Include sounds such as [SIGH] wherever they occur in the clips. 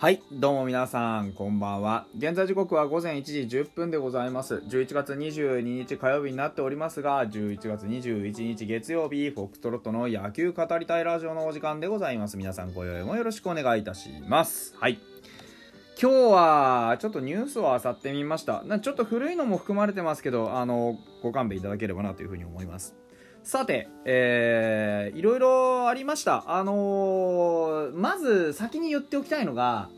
はい、どうも皆さん、こんばんは。現在時刻は午前1時10分でございます。11月22日火曜日になっておりますが、11月21日月曜日、フォックトロットの野球語りたいラジオのお時間でございます。皆さん、ご用意もよろしくお願いいたします。はい。今日は、ちょっとニュースを漁ってみました。なちょっと古いのも含まれてますけど、あの、ご勘弁いただければなというふうに思います。さて、えー、いろいろありました。あのーまず先に言っておきたいのが、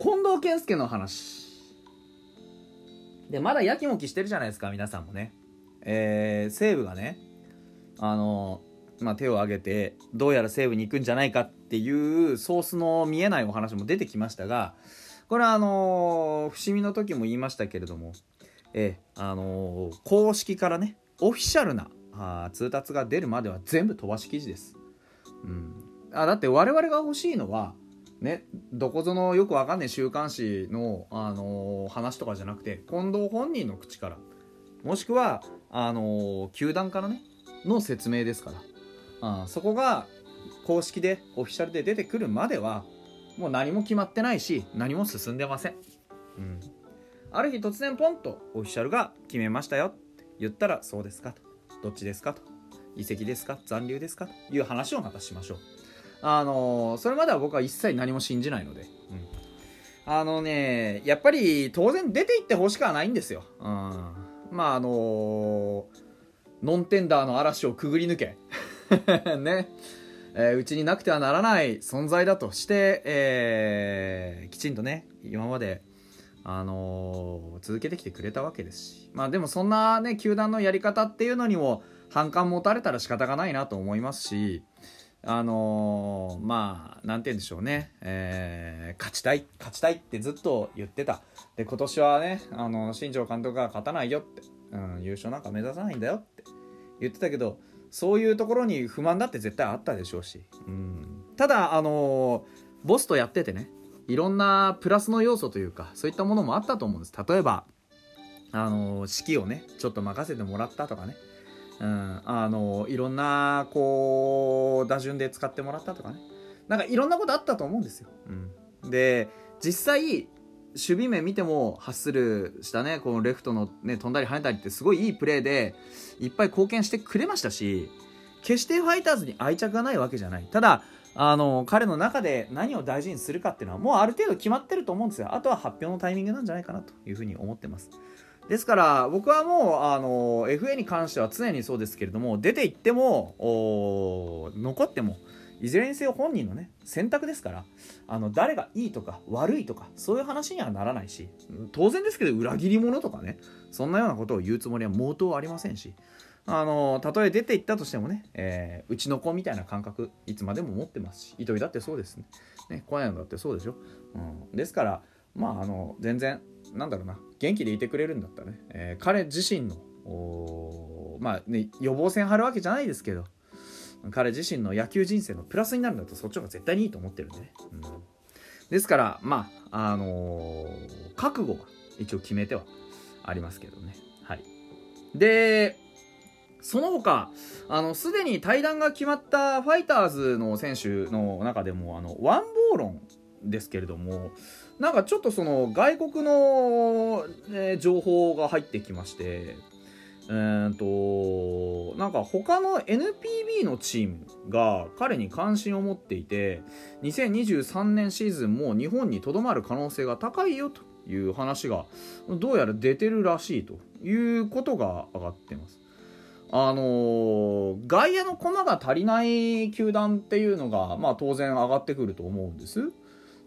近藤健介の話。で、まだやきもきしてるじゃないですか、皆さんもね。えー、西武がね、あのーまあ、手を挙げて、どうやら西武に行くんじゃないかっていうソースの見えないお話も出てきましたが、これはあのー伏見の時も言いましたけれども、えーあのー公式からね、オフィシャルなあ通達が出るまでは全部飛ばし記事です。うん、あだって我々が欲しいのはねどこぞのよくわかんない週刊誌の、あのー話とかじゃなくて近藤本人の口からもしくはあのー球団からねの説明ですから。あそこが公式でオフィシャルで出てくるまではもう何も決まってないし何も進んでません、うん、ある日突然ポンとオフィシャルが決めましたよって言ったらそうですかと。どっちですかと。移籍ですか？残留ですか？という話をまたしましょう。あのそれまでは僕は一切何も信じないので、うん、あのねやっぱり当然出て行ってほしくはないんですよ、うん、まああのノンテンダーの嵐をくぐり抜け。[LAUGHS] ね。えーうちになくてはならない存在だとして、えーきちんとね今まであのー続けてきてくれたわけですし。まあでもそんなね球団のやり方っていうのにも反感持たれたら仕方がないなと思いますし。あのーまあなんて言うんでしょうね、えー勝ちたい勝ちたいってずっと言ってた。で今年はねあの新庄監督が勝たないよって、うん、優勝なんか目指さないんだよって。言ってたけどそういうところに不満だって絶対あったでしょうし、うん、ただあのーボスとやっててね。いろんなプラスの要素というかそういったものもあったと思うんです。例えばあの指揮をねちょっと任せてもらったとかね、うん、あのいろんなこう打順で使ってもらったとかね。なんかいろんなことあったと思うんですよ、うん、で実際守備面見てもハッスルしたねこのレフトのね飛んだり跳ねたりってすごいいいプレーでいっぱい貢献してくれましたし決してファイターズに愛着がないわけじゃない。ただあの彼の中で何を大事にするかっていうのはもうある程度決まってると思うんですよ。あとは発表のタイミングなんじゃないかなというふうに思ってます。ですから僕はもうあの FA に関しては常にそうですけれども出ていっても残ってもいずれにせよ本人のね選択ですからあの誰がいいとか悪いとかそういう話にはならないし当然ですけど裏切り者とかねそんなようなことを言うつもりは毛頭ありませんしあのたとえ出ていったとしてもね、えーうちの子みたいな感覚いつまでも持ってますし糸井だってそうですね。ね小山だってそうでしょ、うん、ですからまああの全然なんだろうな元気でいてくれるんだったらね、えー彼自身のまあね予防線張るわけじゃないですけど彼自身の野球人生のプラスになるんだとそっちの方が絶対にいいと思ってるんでね、うん、ですからまああのー覚悟は一応決めてはありますけどね。はい。でその他あのすでに対談が決まったファイターズの選手の中でもあのワンボーロンですけれどもなんかちょっとその外国の、え情報が入ってきましてえー、となんか他の NPB のチームが彼に関心を持っていて2023年シーズンも日本にとどまる可能性が高いよという話がどうやら出てるらしいということが上がってます。あのー外野の駒が足りない球団っていうのが、まあ、当然上がってくると思うんです。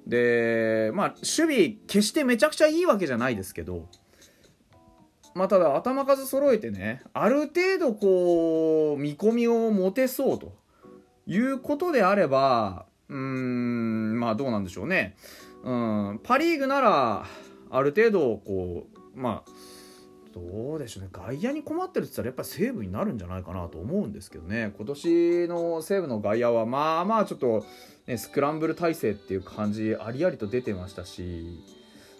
で、まあ、守備決してめちゃくちゃいいわけじゃないですけど、まあ、ただ頭数揃えてねある程度こう見込みを持てそうということであればうーんまあどうなんでしょうね、うん、パ・リーグならある程度こうまあどうでしょうね。外野に困ってるって言ったらやっぱり西武になるんじゃないかなと思うんですけどね。今年の西武の外野はまあまあちょっと、ね、スクランブル体制っていう感じありありと出てましたし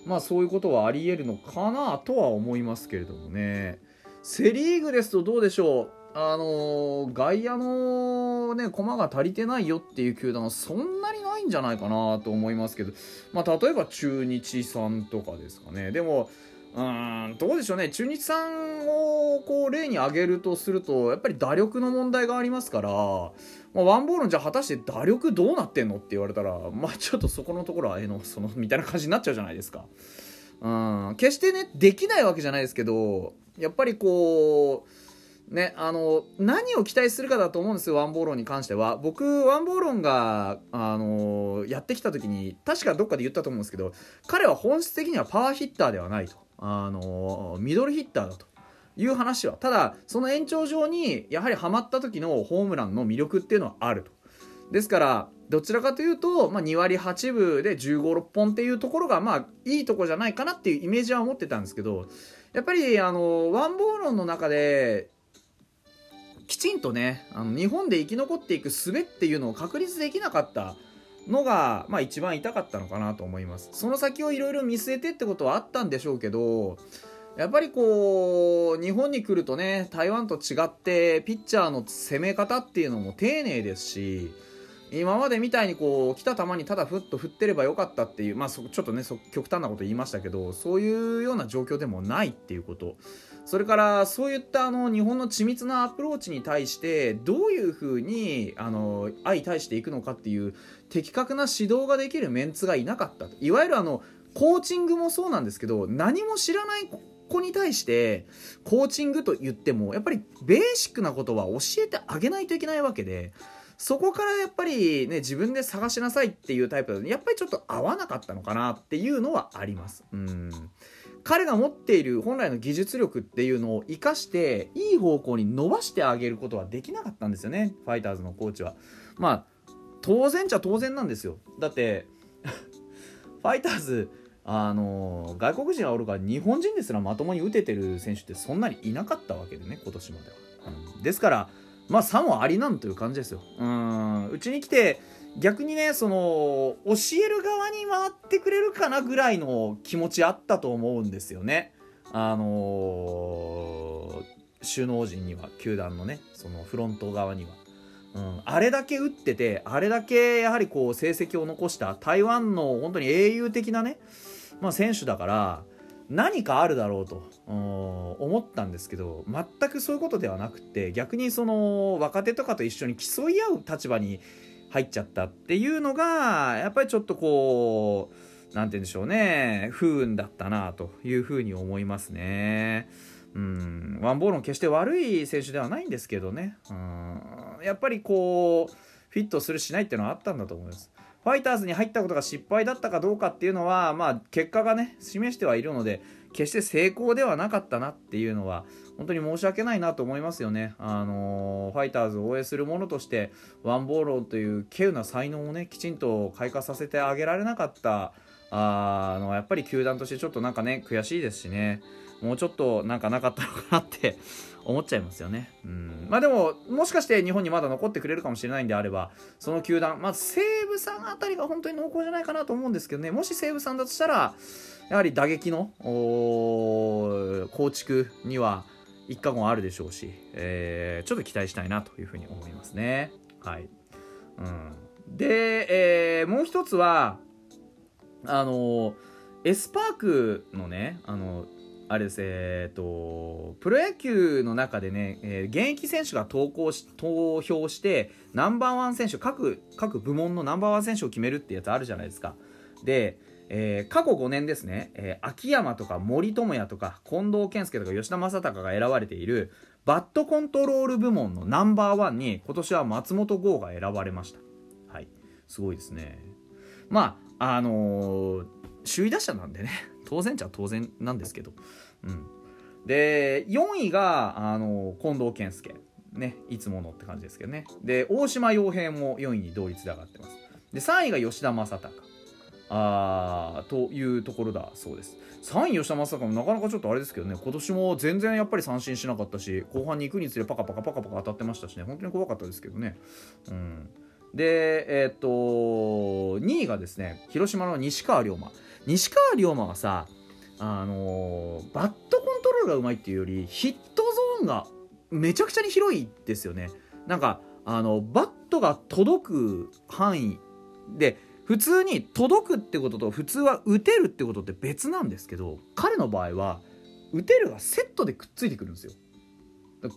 まあそういうことはありえるのかなとは思いますけれどもね。セ・リーグですとどうでしょう。あのー、外野のね、駒が足りてないよっていう球団はそんなにないんじゃないかなと思いますけど、まあ、例えば中日さんとかですかね。でも、うん、どうでしょうね。中日さんをこう例に挙げるとすると、やっぱり打力の問題がありますから、まあ、ワンボールじゃ果たして打力どうなってんの？って言われたら、まあちょっとそこのところはえの、その、みたいな感じになっちゃうじゃないですか。うん、決してね、できないわけじゃないですけど、やっぱりこう、ね、あの、何を期待するかだと思うんですよ、ワンボーロンに関しては。僕、ワンボーロンが、あの、やってきた時に、確かどっかで言ったと思うんですけど、彼は本質的にはパワーヒッターではないと。あの、ミドルヒッターだと。いう話は。ただ、その延長上に、やはりハマった時のホームランの魅力っていうのはあると。ですから、どちらかというと、まあ、2割8分で15、6本っていうところが、まあ、いいとこじゃないかなっていうイメージは持ってたんですけど、やっぱり、あの、ワンボーロンの中で、きちんとね、あの日本で生き残っていく術っていうのを確立できなかったのが、まあ一番痛かったのかなと思います。その先をいろいろ見据えてってことはあったんでしょうけど、やっぱりこう、日本に来るとね、台湾と違って、ピッチャーの攻め方っていうのも丁寧ですし、今までみたいにこう来た球にただふっと振ってればよかったっていうまあちょっとね極端なこと言いましたけどそういうような状況でもないっていうことそれからそういったあの日本の緻密なアプローチに対してどういうふうにあの相対していくのかっていう的確な指導ができるメンツがいなかったいわゆるあのコーチングもそうなんですけど何も知らない子に対してコーチングと言ってもやっぱりベーシックなことは教えてあげないといけないわけでそこからやっぱりね、自分で探しなさいっていうタイプだと、やっぱりちょっと合わなかったのかなっていうのはあります。うん。彼が持っている本来の技術力っていうのを活かして、いい方向に伸ばしてあげることはできなかったんですよね、ファイターズのコーチは。まあ、当然じゃ当然なんですよ。だって、[LAUGHS] ファイターズ、あの外国人はおるから日本人ですらまともに打ててる選手ってそんなにいなかったわけでね今年までは、うん、ですからまあ3はありなんという感じですよ。うん。うちに来て、逆にね、その、教える側に回ってくれるかなぐらいの気持ちあったと思うんですよね。あのー、首脳陣には、球団のね、そのフロント側には。うん、あれだけ打ってて、あれだけやはりこう成績を残した台湾の本当に英雄的なね、まあ、選手だから、何かあるだろうと思ったんですけど全くそういうことではなくて逆にその若手とかと一緒に競い合う立場に入っちゃったっていうのがやっぱりちょっとこう何て言うんでしょうね不運だったなというふうに思いますね。うん、ワンボールも決して悪い選手ではないんですけどね、うん、やっぱりこうフィットするしないっていうのはあったんだと思います。ファイターズに入ったことが失敗だったかどうかっていうのは、まあ、結果がね、示してはいるので、決して成功ではなかったなっていうのは、本当に申し訳ないなと思いますよね。あのー、ファイターズを応援する者として、ワンボーローという稀有な才能をね、きちんと開花させてあげられなかった、あの、やっぱり球団としてちょっとなんかね、悔しいですしね、もうちょっとなんかなかったのかなって [LAUGHS] 思っちゃいますよね。うん。まあでも、もしかして日本にまだ残ってくれるかもしれないんであれば、その球団、まあ西武さんあたりが本当に濃厚じゃないかなと思うんですけどね、もし西武さんだとしたら、やはり打撃の構築には一過言あるでしょうし、えー、ちょっと期待したいなというふうに思いますね。はい。うん。で、えー、もう一つは、あの、エスパークのね、あの、あれです、えっ、と、プロ野球の中でね、えー、現役選手が投稿し、投票して、ナンバーワン選手、各、各部門のナンバーワン選手を決めるってやつあるじゃないですか。で、えー、過去5年ですね、えー、秋山とか森友哉とか近藤健介とか吉田正尚が選ばれているバットコントロール部門のナンバーワンに今年は松本剛が選ばれました。はい。すごいですね。まあ、のー、首位打者なんでね、[LAUGHS] 当然ちゃ当然なんですけど。うん。で、4位が、あの近藤健介。ね、いつものって感じですけどね。で、大島洋平も4位に同率で上がってます。で、3位が吉田正尚。あーというところだそうです。3位吉田正尚もなかなかちょっとあれですけどね、今年も全然やっぱり三振しなかったし、後半に行くにつれパカパカパカパカ当たってましたしね、本当に怖かったですけどね。うん。で、えー、っと、2位がですね、広島の西川龍馬。西川龍馬はさ、あのー、バットコントロールがうまいっていうよりヒットゾーンがめちゃくちゃに広いですよねなんかあのバットが届く範囲で普通に届くってことと普通は打てるってことって別なんですけど彼の場合は打てるがセットでくっついてくるんですよ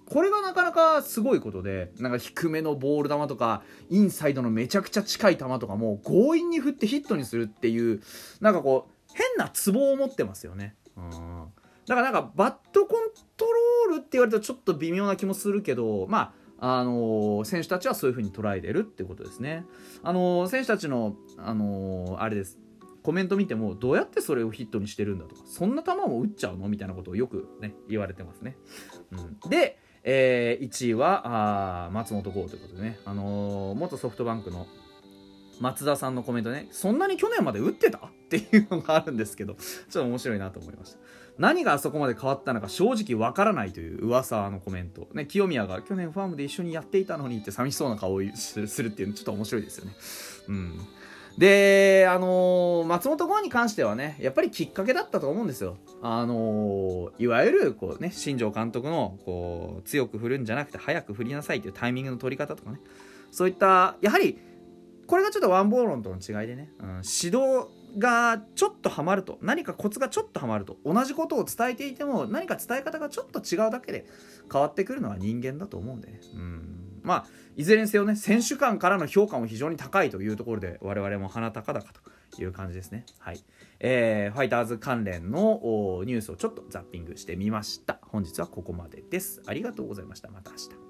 これがなかなかすごいことでなんか低めのボール球とかインサイドのめちゃくちゃ近い球とかも強引に振ってヒットにするっていうなんかこう変なツボを持ってますよね。だからなんかバットコントロールって言われるとちょっと微妙な気もするけどまああのー、選手たちはそういう風に捉えてるってことですね。あのー、選手たちの、あのー、あれです。コメント見てもどうやってそれをヒットにしてるんだとかそんな球も打っちゃうの？みたいなことをよくね言われてますね、うん、で、えー、1位はあ松本剛ということでね、あのー、元ソフトバンクの松田さんのコメントね。そんなに去年まで打ってた？っていうのがあるんですけどちょっと面白いなと思いました。何があそこまで変わったのか正直わからないという噂のコメント。ね清宮が去年ファームで一緒にやっていたのにって寂しそうな顔をするっていうのちょっと面白いですよね。うん。で、あのー、松本剛に関してはね、やっぱりきっかけだったと思うんですよ。あのー、いわゆる、こうね、新庄監督の、こう、強く振るんじゃなくて早く振りなさいというタイミングの取り方とかね、そういった、やはり、これがちょっとワンボーロンとの違いでね、うん、指導がちょっとはまると何かコツがちょっとはまると同じことを伝えていても何か伝え方がちょっと違うだけで変わってくるのは人間だと思うんでね、うん、まあいずれにせよね選手間からの評価も非常に高いというところで我々も鼻高々という感じですね。はい、えー、ファイターズ関連のニュースをちょっとザッピングしてみました。本日はここまでです。ありがとうございました。また明日。